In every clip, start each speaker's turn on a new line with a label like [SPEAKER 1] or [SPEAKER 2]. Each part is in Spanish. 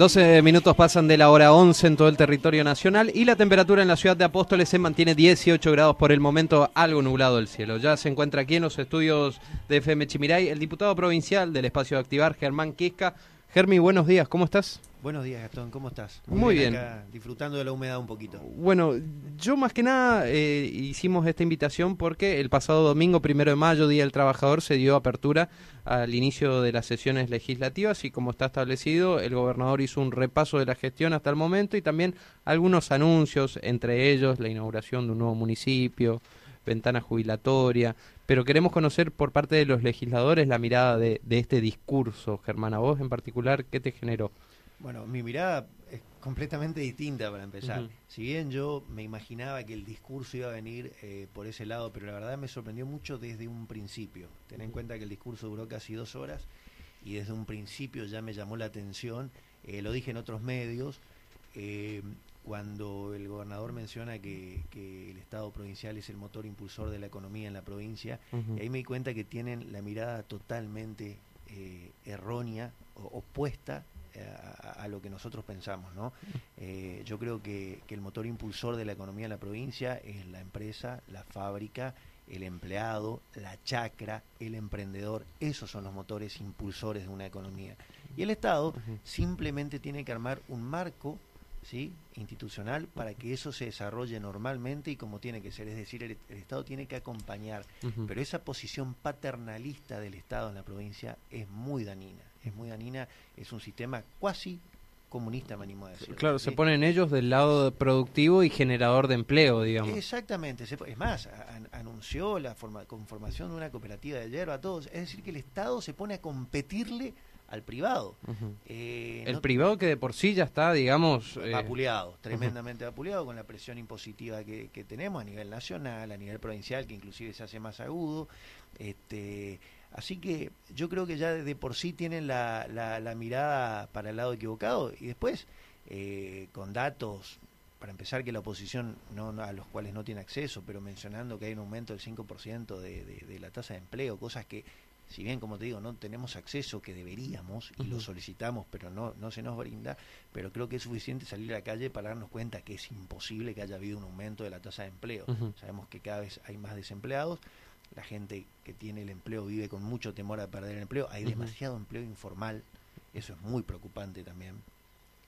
[SPEAKER 1] 12 minutos pasan de la hora 11 en todo el territorio nacional y la temperatura en la ciudad de Apóstoles se mantiene 18 grados por el momento, algo nublado el cielo. Ya se encuentra aquí en los estudios de FM Chimiray el diputado provincial del espacio de Activar, Germán Quisca. Germi, buenos días, ¿cómo estás?
[SPEAKER 2] Buenos días, Gastón, ¿cómo estás?
[SPEAKER 1] Muy, bien.
[SPEAKER 2] disfrutando de la humedad un poquito.
[SPEAKER 1] Bueno, yo más que nada eh, hicimos esta invitación porque el pasado domingo, primero de mayo, Día del Trabajador, se dio apertura al inicio de las sesiones legislativas y como está establecido, el gobernador hizo un repaso de la gestión hasta el momento y también algunos anuncios, entre ellos la inauguración de un nuevo municipio, ventana jubilatoria, pero queremos conocer por parte de los legisladores la mirada de, de este discurso, Germán, a vos en particular, ¿qué te generó?
[SPEAKER 2] Bueno, mi mirada es completamente distinta para empezar. Si bien yo me imaginaba que el discurso iba a venir eh, por ese lado, pero la verdad me sorprendió mucho desde un principio. Ten en cuenta que el discurso duró casi dos horas y desde un principio ya me llamó la atención, eh, lo dije en otros medios, eh, cuando el gobernador menciona que, el Estado provincial es el motor impulsor de la economía en la provincia, y ahí me di cuenta que tienen la mirada totalmente errónea, o, opuesta a, lo que nosotros pensamos. ¿no? Eh, yo creo que, el motor impulsor de la economía de la provincia es la empresa, la fábrica, el empleado, la chacra, el emprendedor. Esos son los motores impulsores de una economía. Y el Estado simplemente tiene que armar un marco ¿sí? institucional para que eso se desarrolle normalmente y como tiene que ser. Es decir, el, Estado tiene que acompañar. Pero esa posición paternalista del Estado en la provincia es muy dañina. Es muy dañina, es un sistema cuasi comunista, me animo a decir.
[SPEAKER 1] Claro, se ponen ellos del lado productivo y generador de empleo, digamos.
[SPEAKER 2] Exactamente. Es más, anunció la forma, conformación de una cooperativa de hierba a todos. Es decir, que el Estado se pone a competirle al privado.
[SPEAKER 1] Eh, el privado que de por sí ya está, digamos...
[SPEAKER 2] Eh... Apuleado, tremendamente apuleado con la presión impositiva que, tenemos a nivel nacional, a nivel provincial, que inclusive se hace más agudo. Este, así que yo creo que ya de por sí tienen la, la, mirada para el lado equivocado y después eh, con datos para empezar que la oposición no, a los cuales no tiene acceso, pero mencionando que hay un aumento del 5% de, de, de la tasa de empleo, cosas que si bien como te digo no tenemos acceso que deberíamos y lo solicitamos pero no no se nos brinda pero creo que es suficiente salir a la calle para darnos cuenta que es imposible que haya habido un aumento de la tasa de empleo. Sabemos que cada vez hay más desempleados la gente que tiene el empleo vive con mucho temor a perder el empleo hay demasiado empleo informal eso es muy preocupante también.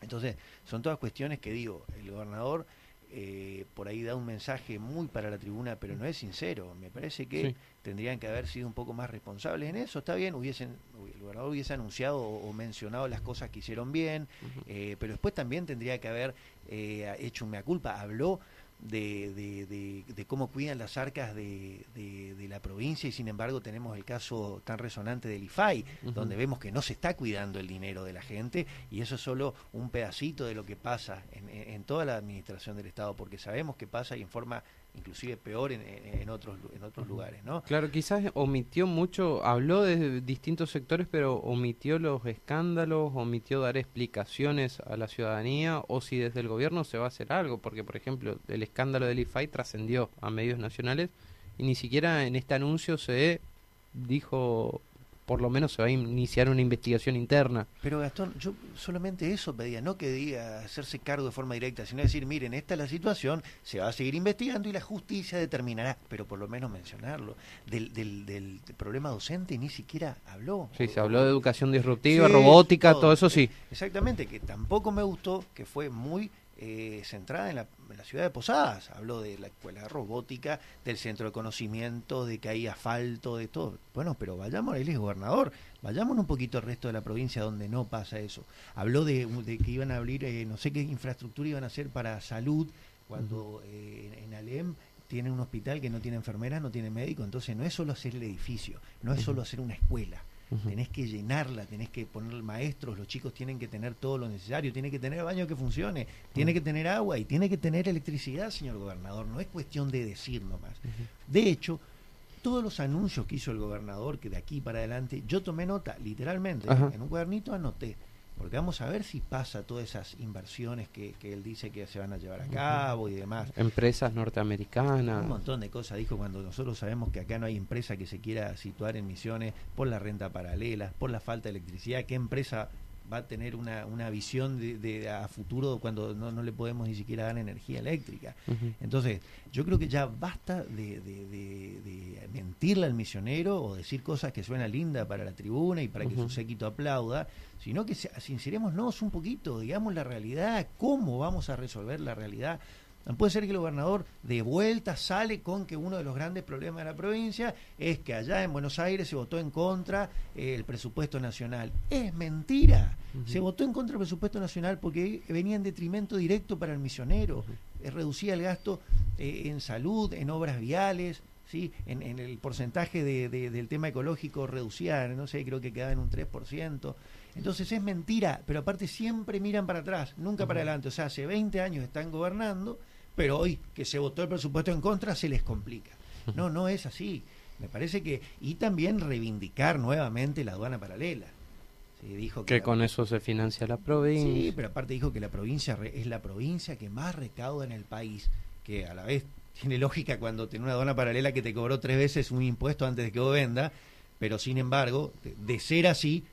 [SPEAKER 2] Entonces son todas cuestiones que digo el gobernador eh, por ahí da un mensaje muy para la tribuna, pero no es sincero. Me parece que tendrían que haber sido un poco más responsables en eso. Está bien, hubiesen, el gobernador hubiese anunciado o, mencionado las cosas que hicieron bien, eh, pero después también tendría que haber eh, hecho un mea culpa. Habló de, de, de, cómo cuidan las arcas de, la provincia y sin embargo tenemos el caso tan resonante del IFAI, donde vemos que no se está cuidando el dinero de la gente y eso es solo un pedacito de lo que pasa en, en toda la administración del Estado, porque sabemos que pasa y en forma inclusive peor en, en, otros en otros lugares, ¿no?
[SPEAKER 1] Claro, quizás omitió mucho, habló de distintos sectores, pero omitió los escándalos, omitió dar explicaciones a la ciudadanía, o si desde el gobierno se va a hacer algo, porque por ejemplo el escándalo del IFAI trascendió a medios nacionales y ni siquiera en este anuncio se dijo por lo menos se va a iniciar una investigación interna.
[SPEAKER 2] Pero Gastón, yo solamente eso pedía, no que diga hacerse cargo de forma directa, sino decir, miren, esta es la situación, se va a seguir investigando y la justicia determinará, pero por lo menos mencionarlo. Del, del, problema docente ni siquiera habló.
[SPEAKER 1] Sí, se habló de educación disruptiva, robótica, todo eso sí.
[SPEAKER 2] Exactamente, que tampoco me gustó, que fue muy eh, centrada en la, ciudad de Posadas. Habló de la escuela de robótica, del centro de conocimiento, de que hay asfalto, de todo. Bueno, pero vayamos, él es gobernador, vayamos un poquito al resto de la provincia donde no pasa eso. Habló de, que iban a abrir, eh, no sé qué infraestructura iban a hacer para salud, cuando eh, en Alem tiene un hospital que no tiene enfermeras, no tiene médico, entonces no es solo hacer el edificio, no es solo hacer una escuela tenés que llenarla, tenés que poner maestros, los chicos tienen que tener todo lo necesario, tiene que tener baño que funcione, tiene que tener agua y tiene que tener electricidad, señor gobernador, no es cuestión de decir nomás. De hecho, todos los anuncios que hizo el gobernador, que de aquí para adelante, yo tomé nota, literalmente, en un cuadernito anoté porque vamos a ver si pasa todas esas inversiones que, él dice que se van a llevar a cabo y demás.
[SPEAKER 1] Empresas norteamericanas.
[SPEAKER 2] Un montón de cosas dijo cuando nosotros sabemos que acá no hay empresa que se quiera situar en Misiones por la renta paralela, por la falta de electricidad. ¿Qué empresa va a tener una, una visión de, a futuro cuando no, no, le podemos ni siquiera dar energía eléctrica. Entonces, yo creo que ya basta de, de, mentirle al misionero o decir cosas que suenan lindas para la tribuna y para que su séquito aplauda, sino que sincerémonos un poquito, digamos la realidad, cómo vamos a resolver la realidad puede ser que el gobernador de vuelta sale con que uno de los grandes problemas de la provincia es que allá en Buenos Aires se votó en contra eh, el presupuesto nacional. Es mentira. Se votó en contra del presupuesto nacional porque venía en detrimento directo para el misionero. Eh, reducía el gasto eh, en salud, en obras viales, ¿sí? en, el porcentaje del tema ecológico reducía, no sé, creo que quedaba en un 3%. Entonces es mentira, pero aparte siempre miran para atrás, nunca para adelante. O sea, hace 20 años están gobernando pero hoy que se votó el presupuesto en contra se les complica. No, no es así. Me parece que y también reivindicar nuevamente la aduana paralela.
[SPEAKER 1] dijo que, con eso se financia la provincia.
[SPEAKER 2] Sí, pero aparte dijo que la provincia es la provincia que más recauda en el país, que a la vez tiene lógica cuando tiene una aduana paralela que te cobró tres veces un impuesto antes de que vos venda, pero sin embargo, de, ser así,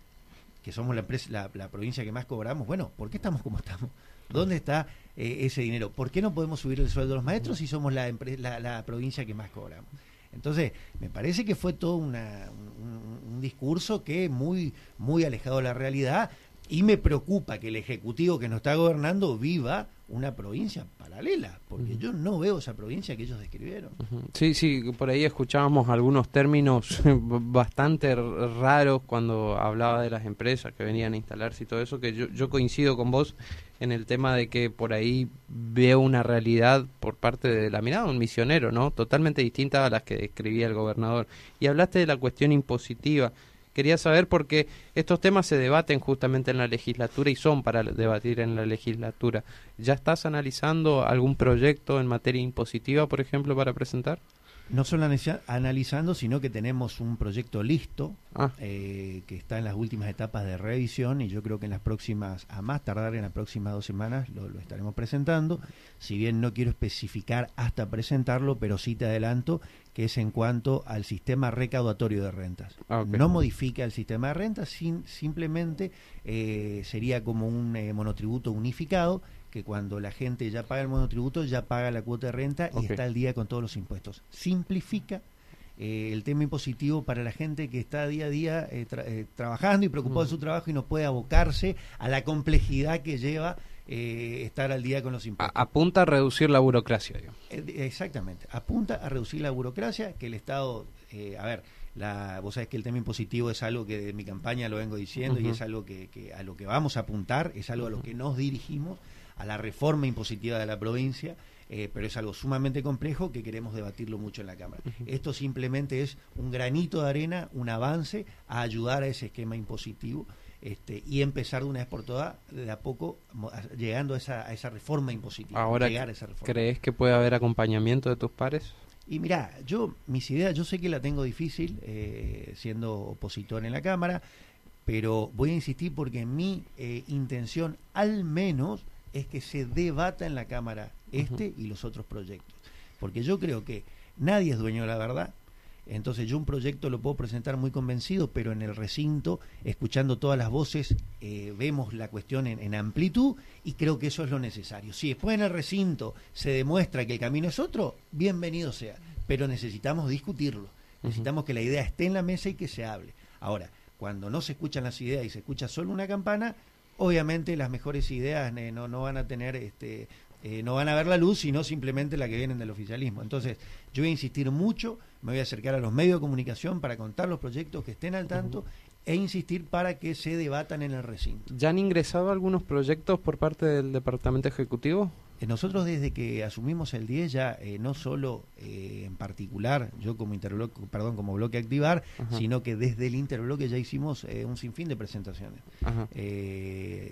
[SPEAKER 2] que somos la, la, la provincia que más cobramos, bueno, ¿por qué estamos como estamos? ¿Dónde está eh, ese dinero? ¿Por qué no podemos subir el sueldo de los maestros si somos la, la, provincia que más cobramos? Entonces, me parece que fue todo un, un, discurso que muy, muy alejado de la realidad y me preocupa que el Ejecutivo que nos está gobernando viva una provincia paralela, porque yo no veo esa provincia que ellos describieron.
[SPEAKER 1] Sí, sí, por ahí escuchábamos algunos términos bastante raros cuando hablaba de las empresas que venían a instalarse y todo eso, que yo, yo coincido con vos en el tema de que por ahí veo una realidad por parte de la mirada de un misionero, ¿no? Totalmente distinta a las que describía el gobernador. Y hablaste de la cuestión impositiva. Quería saber por qué estos temas se debaten justamente en la legislatura y son para debatir en la legislatura. ¿Ya estás analizando algún proyecto en materia impositiva, por ejemplo, para presentar?
[SPEAKER 2] No solo analizando, sino que tenemos un proyecto listo ah. eh, que está en las últimas etapas de revisión y yo creo que en las próximas, a más tardar en las próximas dos semanas, lo, estaremos presentando. Si bien no quiero especificar hasta presentarlo, pero sí te adelanto que es en cuanto al sistema recaudatorio de rentas. Ah, no modifica el sistema de rentas, sin, simplemente eh, sería como un eh, monotributo unificado que cuando la gente ya paga el monotributo, ya paga la cuota de renta y está al día con todos los impuestos. Simplifica eh, el tema impositivo para la gente que está día a día eh, eh, trabajando y preocupado de su trabajo y no puede abocarse a la complejidad que lleva estar al día con los impuestos.
[SPEAKER 1] apunta a reducir la burocracia.
[SPEAKER 2] exactamente, apunta a reducir la burocracia, que el Estado, a ver, la, vos sabés que el tema impositivo es algo que de mi campaña lo vengo diciendo y es algo que, que, a lo que vamos a apuntar, es algo a lo que nos dirigimos a la reforma impositiva de la provincia, eh, pero es algo sumamente complejo que queremos debatirlo mucho en la Cámara. Esto simplemente es un granito de arena, un avance a ayudar a ese esquema impositivo. Este, y empezar de una vez por todas, de a poco, llegando a esa, a esa reforma impositiva.
[SPEAKER 1] Ahora, ¿crees que puede haber acompañamiento de tus pares?
[SPEAKER 2] Y mira, yo, mis ideas, yo sé que la tengo difícil eh, siendo opositor en la Cámara, pero voy a insistir porque mi eh, intención, al menos, es que se debata en la Cámara este y los otros proyectos. Porque yo creo que nadie es dueño de la verdad. Entonces yo un proyecto lo puedo presentar muy convencido, pero en el recinto, escuchando todas las voces, eh, vemos la cuestión en, amplitud y creo que eso es lo necesario. Si después en el recinto se demuestra que el camino es otro, bienvenido sea, pero necesitamos discutirlo, necesitamos que la idea esté en la mesa y que se hable. Ahora, cuando no se escuchan las ideas y se escucha solo una campana, obviamente las mejores ideas eh, no, no van a tener este eh, no van a ver la luz sino simplemente la que vienen del oficialismo entonces yo voy a insistir mucho me voy a acercar a los medios de comunicación para contar los proyectos que estén al tanto e insistir para que se debatan en el recinto.
[SPEAKER 1] Ya han ingresado algunos proyectos por parte del departamento ejecutivo
[SPEAKER 2] nosotros desde que asumimos el 10 ya eh, no solo eh, en particular yo como interbloque, perdón, como bloque activar, sino que desde el interbloque ya hicimos un sinfín de presentaciones.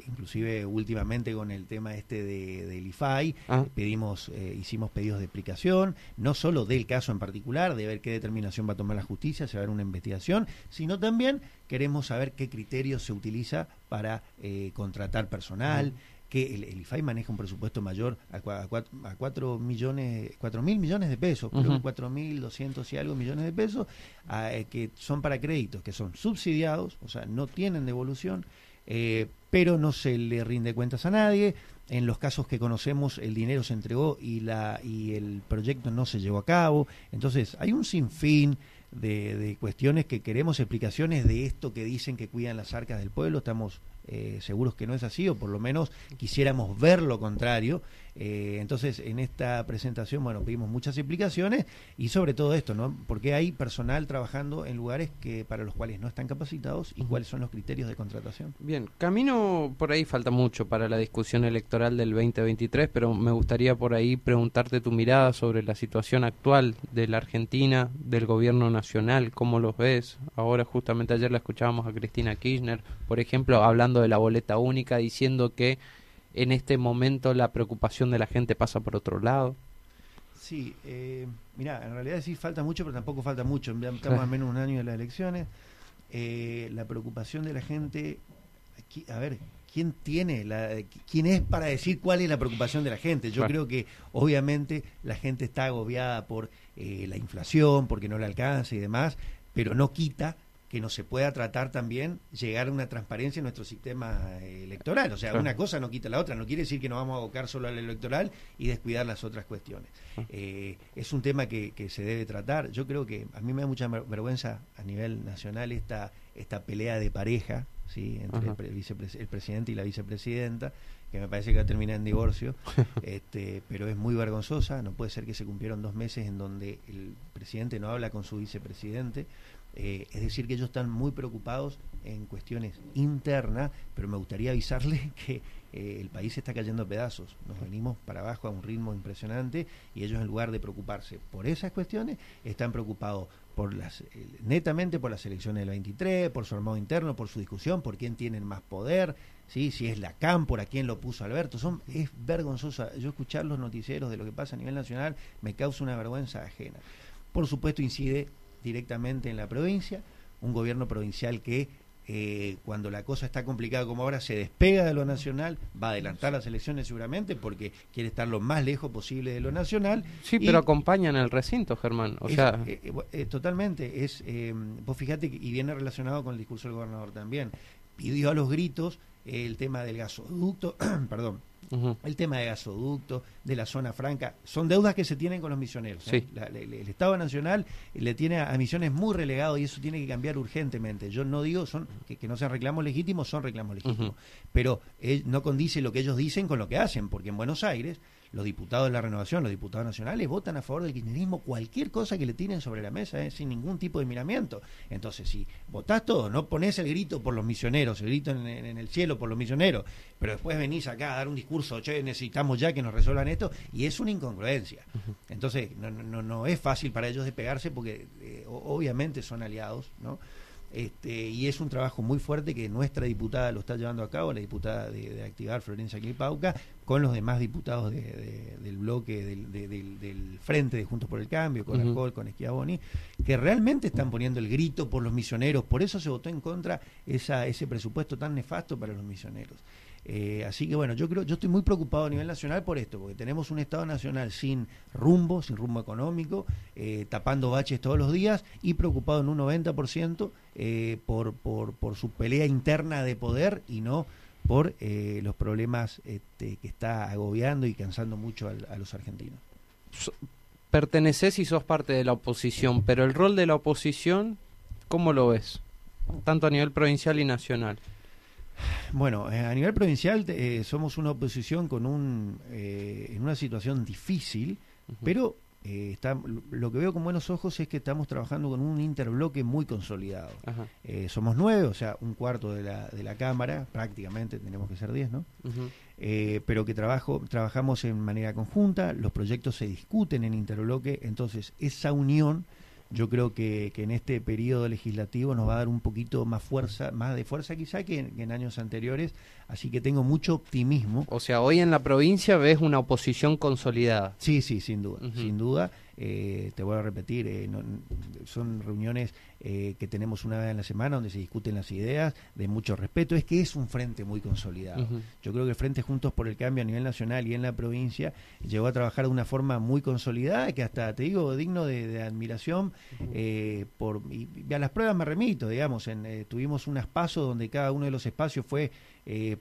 [SPEAKER 2] inclusive últimamente con el tema este de, del IFAI ah. pedimos hicimos pedidos de explicación, no solo del caso en particular, de ver qué determinación va a tomar la justicia, se va a ver una investigación, sino también queremos saber qué criterios se utiliza para contratar personal que el, IFAI maneja un presupuesto mayor a, a, 4, millones, cuatro mil millones de pesos, creo que 4 mil 200 y algo millones de pesos, eh, que son para créditos, que son subsidiados, o sea, no tienen devolución, eh, pero no se le rinde cuentas a nadie. En los casos que conocemos, el dinero se entregó y, la, y el proyecto no se llevó a cabo. Entonces, hay un sinfín de, de cuestiones que queremos explicaciones de esto que dicen que cuidan las arcas del pueblo. Estamos eh, seguros que no es así, o por lo menos quisiéramos ver lo contrario. Eh, entonces, en esta presentación, bueno, pedimos muchas explicaciones y sobre todo esto, ¿no? Porque hay personal trabajando en lugares que para los cuales no están capacitados y cuáles son los criterios de contratación.
[SPEAKER 1] Bien, camino por ahí falta mucho para la discusión electoral del 2023, pero me gustaría por ahí preguntarte tu mirada sobre la situación actual de la Argentina, del gobierno nacional, cómo los ves. Ahora justamente ayer la escuchábamos a Cristina Kirchner, por ejemplo, hablando de la boleta única, diciendo que en este momento la preocupación de la gente pasa por otro lado.
[SPEAKER 2] Sí, eh, mira, en realidad sí falta mucho, pero tampoco falta mucho. Estamos a menos un año de las elecciones. Eh, la preocupación de la gente, aquí, a ver, ¿quién tiene, la, quién es para decir cuál es la preocupación de la gente? Yo creo que obviamente la gente está agobiada por eh, la inflación, porque no le alcanza y demás, pero no quita que no se pueda tratar también llegar a una transparencia en nuestro sistema eh, electoral. O sea, una cosa no quita la otra. No quiere decir que nos vamos a abocar solo al electoral y descuidar las otras cuestiones. Ah. Eh, es un tema que, se debe tratar. Yo creo que a mí me da mucha vergüenza a nivel nacional esta, esta pelea de pareja ¿sí? entre el, el, presidente y la vicepresidenta, que me parece que va a terminar en divorcio, este, pero es muy vergonzosa. No puede ser que se cumplieron dos meses en donde el presidente no habla con su vicepresidente. Eh, es decir, que ellos están muy preocupados en cuestiones internas, pero me gustaría avisarles que eh, el país está cayendo a pedazos. Nos venimos para abajo a un ritmo impresionante y ellos en lugar de preocuparse por esas cuestiones, están preocupados por las, eh, netamente por las elecciones del 23, por su armado interno, por su discusión, por quién tiene más poder, ¿sí? si es la CAM, por a quién lo puso Alberto. Son, es vergonzoso. Yo escuchar los noticieros de lo que pasa a nivel nacional me causa una vergüenza ajena. Por supuesto incide directamente en la provincia, un gobierno provincial que eh, cuando la cosa está complicada como ahora se despega de lo nacional, va a adelantar las elecciones seguramente porque quiere estar lo más lejos posible de lo nacional.
[SPEAKER 1] Sí, pero acompañan el recinto, Germán. O sea,
[SPEAKER 2] eh, eh, totalmente. Es, vos fíjate y viene relacionado con el discurso del gobernador también. Pidió a los gritos el tema del gasoducto, perdón, el tema de gasoducto, de la zona franca, son deudas que se tienen con los misioneros. ¿eh? el, Estado Nacional le tiene a, misiones muy relegados y eso tiene que cambiar urgentemente. Yo no digo son que, no sean reclamos legítimos, son reclamos legítimos, pero no condice lo que ellos dicen con lo que hacen, porque en Buenos Aires los diputados de la renovación, los diputados nacionales, votan a favor del kirchnerismo cualquier cosa que le tienen sobre la mesa, ¿eh? sin ningún tipo de miramiento. Entonces, si votás todo, no pones el grito por los misioneros, el grito en, el cielo por los misioneros, pero después venís acá a dar un discurso, che, necesitamos ya que nos resuelvan esto, y es una incongruencia. Entonces, no, no, no es fácil para ellos despegarse porque eh, obviamente son aliados, ¿no? Este, y es un trabajo muy fuerte que nuestra diputada lo está llevando a cabo, la diputada de, Activar, Florencia Clipauca, con los demás diputados del bloque del, Frente de Juntos por el Cambio, con uh con Esquiaboni, que realmente están poniendo el grito por los misioneros. Por eso se votó en contra esa, ese presupuesto tan nefasto para los misioneros. Eh, así que bueno, yo creo, yo estoy muy preocupado a nivel nacional por esto, porque tenemos un Estado nacional sin rumbo, sin rumbo económico, eh, tapando baches todos los días y preocupado en un 90% eh, por, por, por su pelea interna de poder y no por los problemas este, que está agobiando y cansando mucho a, los argentinos.
[SPEAKER 1] Perteneces y sos parte de la oposición, pero el rol de la oposición, ¿cómo lo ves? Tanto a nivel provincial y nacional.
[SPEAKER 2] Bueno, eh, a nivel provincial eh, somos una oposición con un, eh, en una situación difícil, pero está, lo que veo con buenos ojos es que estamos trabajando con un interbloque muy consolidado. somos nueve, o sea, un cuarto de la, de la Cámara, prácticamente tenemos que ser diez, ¿no? pero que trabajo, trabajamos en manera conjunta, los proyectos se discuten en interbloque, entonces esa unión yo creo que, que, en este periodo legislativo nos va a dar un poquito más fuerza, más de fuerza quizá que en, años anteriores, así que tengo mucho optimismo.
[SPEAKER 1] O sea, hoy en la provincia ves una oposición consolidada.
[SPEAKER 2] Sí, sí, sin duda, sin duda. Eh, te voy a repetir, eh, son reuniones eh, que tenemos una vez en la semana donde se discuten las ideas de mucho respeto, es que es un frente muy consolidado. Yo creo que el Frente Juntos por el Cambio a nivel nacional y en la provincia llegó a trabajar de una forma muy consolidada, que hasta, te digo, digno de, admiración. Eh, por, y, a las pruebas me remito, digamos, en, eh, tuvimos un espacio donde cada uno de los espacios fue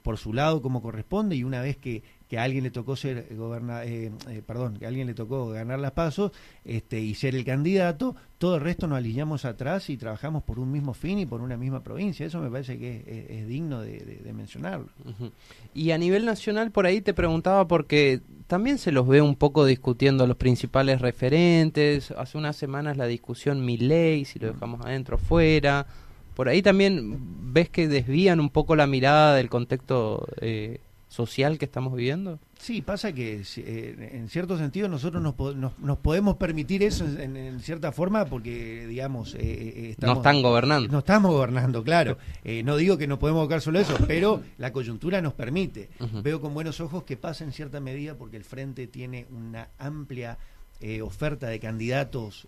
[SPEAKER 2] por su lado como corresponde y una vez que que a alguien le tocó ser goberna, eh, eh, perdón, que a alguien le tocó ganar las pasos este, y ser el candidato, todo el resto nos alineamos atrás y trabajamos por un mismo fin y por una misma provincia. Eso me parece que es, digno de, mencionarlo.
[SPEAKER 1] Y a nivel nacional, por ahí te preguntaba porque también se los ve un poco discutiendo los principales referentes. Hace unas semanas la discusión mi ley, si lo dejamos adentro fuera. Por ahí también ves que desvían un poco la mirada del contexto eh, social que estamos viviendo?
[SPEAKER 2] Sí, pasa que eh, en cierto sentido nosotros nos, nos, podemos permitir eso en, cierta forma porque, digamos, eh,
[SPEAKER 1] eh estamos, no están gobernando.
[SPEAKER 2] No estamos gobernando, claro. Eh, no digo que no podemos buscar solo eso, pero la coyuntura nos permite. Veo con buenos ojos que pasa en cierta medida porque el Frente tiene una amplia oferta de candidatos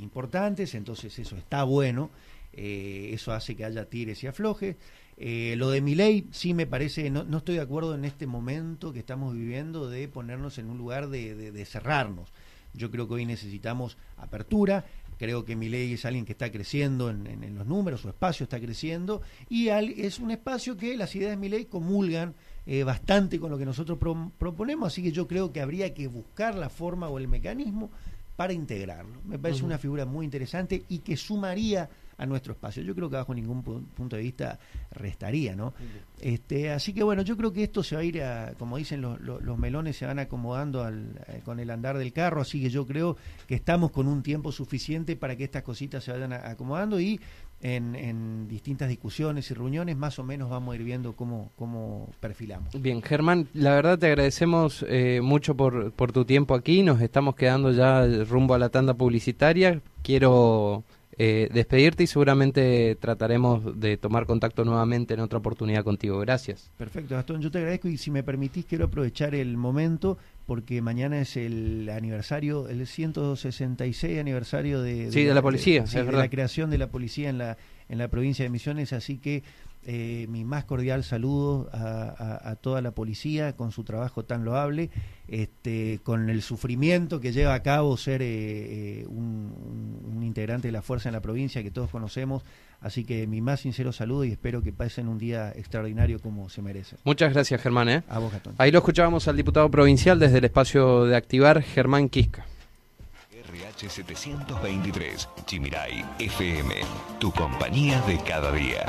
[SPEAKER 2] importantes, entonces eso está bueno. eso hace que haya tires y aflojes. Eh, lo de mi ley sí me parece, no, no, estoy de acuerdo en este momento que estamos viviendo de ponernos en un lugar de, cerrarnos. Yo creo que hoy necesitamos apertura, creo que mi ley es alguien que está creciendo en, los números, su espacio está creciendo, y es un espacio que las ideas de mi ley comulgan eh, bastante con lo que nosotros proponemos, así que yo creo que habría que buscar la forma o el mecanismo para integrarlo. Me parece una figura muy interesante y que sumaría a nuestro espacio. Yo creo que bajo ningún punto de vista restaría, ¿no? Este, así que bueno, yo creo que esto se va a ir, a, como dicen los, los, melones, se van acomodando al, eh, con el andar del carro, así que yo creo que estamos con un tiempo suficiente para que estas cositas se vayan acomodando y en, distintas discusiones y reuniones más o menos vamos a ir viendo cómo, cómo perfilamos.
[SPEAKER 1] Bien, Germán, la verdad te agradecemos eh, mucho por, por tu tiempo aquí, nos estamos quedando ya rumbo a la tanda publicitaria. Quiero eh, despedirte y seguramente trataremos de tomar contacto nuevamente en otra oportunidad contigo. Gracias.
[SPEAKER 2] Perfecto, Gastón, yo te agradezco y si me permitís quiero aprovechar el momento porque mañana es el aniversario, el 166 aniversario de,
[SPEAKER 1] de, la policía,
[SPEAKER 2] de, la creación de la policía en la, en la provincia de Misiones, así que eh, mi más cordial saludo a, toda la policía con su trabajo tan loable, este, con el sufrimiento que lleva a cabo ser eh, eh, un, integrante de la fuerza en la provincia que todos conocemos. Así que mi más sincero saludo y espero que pasen un día extraordinario como se merece.
[SPEAKER 1] Muchas gracias, Germán.
[SPEAKER 2] A vos,
[SPEAKER 1] Ahí lo escuchábamos al diputado provincial desde el espacio de Activar, Germán Quisca.
[SPEAKER 3] RH 723, Chimiray FM, tu compañía de cada día.